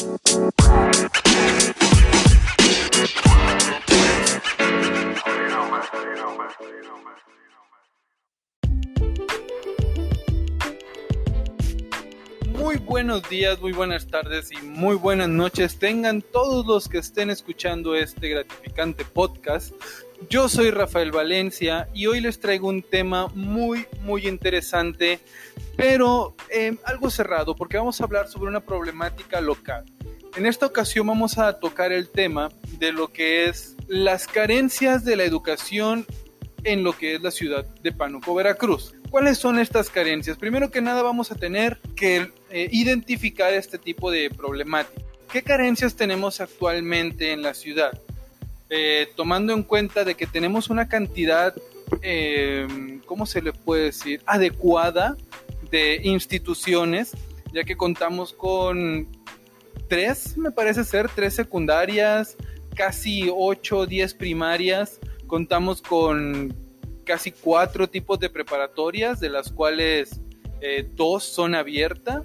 Muy buenos días, muy buenas tardes y muy buenas noches. Tengan todos los que estén escuchando este gratificante podcast. Yo soy Rafael Valencia y hoy les traigo un tema muy, muy interesante, pero eh, algo cerrado, porque vamos a hablar sobre una problemática local. En esta ocasión vamos a tocar el tema de lo que es las carencias de la educación en lo que es la ciudad de Pánuco, Veracruz. ¿Cuáles son estas carencias? Primero que nada vamos a tener que eh, identificar este tipo de problemática. ¿Qué carencias tenemos actualmente en la ciudad? Eh, tomando en cuenta de que tenemos una cantidad, eh, ¿cómo se le puede decir? Adecuada de instituciones, ya que contamos con tres, me parece ser, tres secundarias, casi ocho o diez primarias, contamos con casi cuatro tipos de preparatorias, de las cuales eh, dos son abiertas.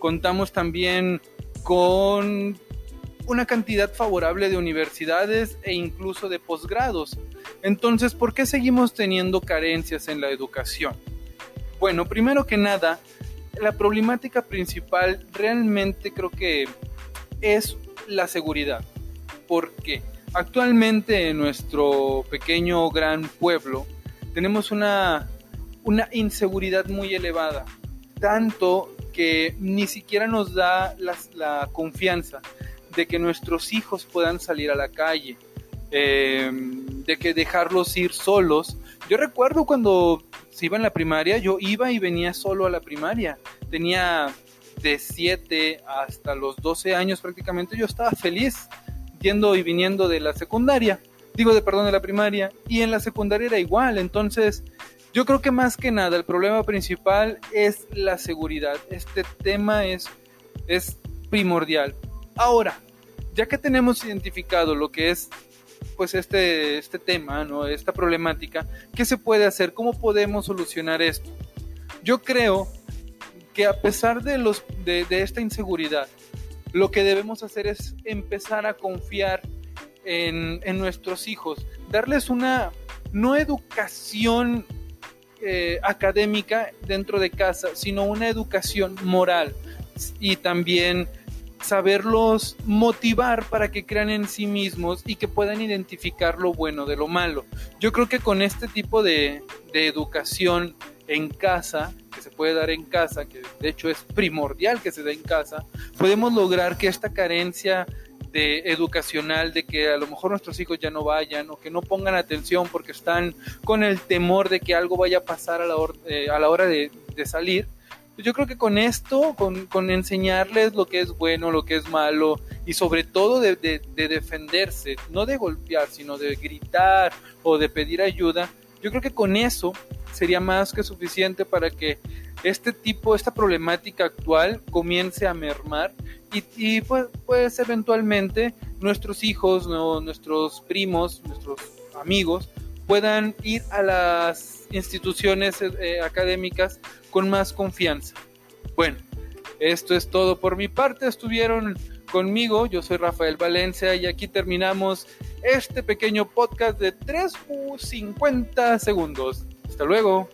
Contamos también con una cantidad favorable de universidades e incluso de posgrados. Entonces, ¿por qué seguimos teniendo carencias en la educación? Bueno, primero que nada, la problemática principal realmente creo que es la seguridad. Porque actualmente en nuestro pequeño gran pueblo tenemos una, una inseguridad muy elevada, tanto que ni siquiera nos da la, confianza de que nuestros hijos puedan salir a la calle, eh, de que dejarlos ir solos. Yo recuerdo cuando se iba en la primaria, yo iba y venía solo a la primaria. Tenía de 7 hasta los 12 años prácticamente, yo estaba feliz yendo y viniendo de la secundaria digo de perdón de la primaria y en la secundaria era igual, entonces yo creo que más que nada el problema principal es la seguridad. Este tema es es primordial. Ahora, ya que tenemos identificado lo que es pues este este tema, ¿no? Esta problemática, ¿qué se puede hacer? ¿Cómo podemos solucionar esto? Yo creo que a pesar de los de, de esta inseguridad, lo que debemos hacer es empezar a confiar en, nuestros hijos, darles una no educación eh, académica dentro de casa, sino una educación moral y también saberlos motivar para que crean en sí mismos y que puedan identificar lo bueno de lo malo. Yo creo que con este tipo de, de educación en casa, que se puede dar en casa, que de hecho es primordial que se dé en casa, podemos lograr que esta carencia educacional de que a lo mejor nuestros hijos ya no vayan o que no pongan atención porque están con el temor de que algo vaya a pasar a la, eh, a la hora de, salir. Yo creo que con esto, con, enseñarles lo que es bueno, lo que es malo y sobre todo de, de defenderse, no de golpear, sino de gritar o de pedir ayuda, yo creo que con eso sería más que suficiente para que este tipo, esta problemática actual comience a mermar y, pues, pues, eventualmente nuestros hijos, nuestros primos, nuestros amigos puedan ir a las instituciones eh, académicas con más confianza. Bueno, esto es todo por mi parte. Estuvieron conmigo, yo soy Rafael Valencia y aquí terminamos este pequeño podcast de 3 50 segundos. Hasta luego.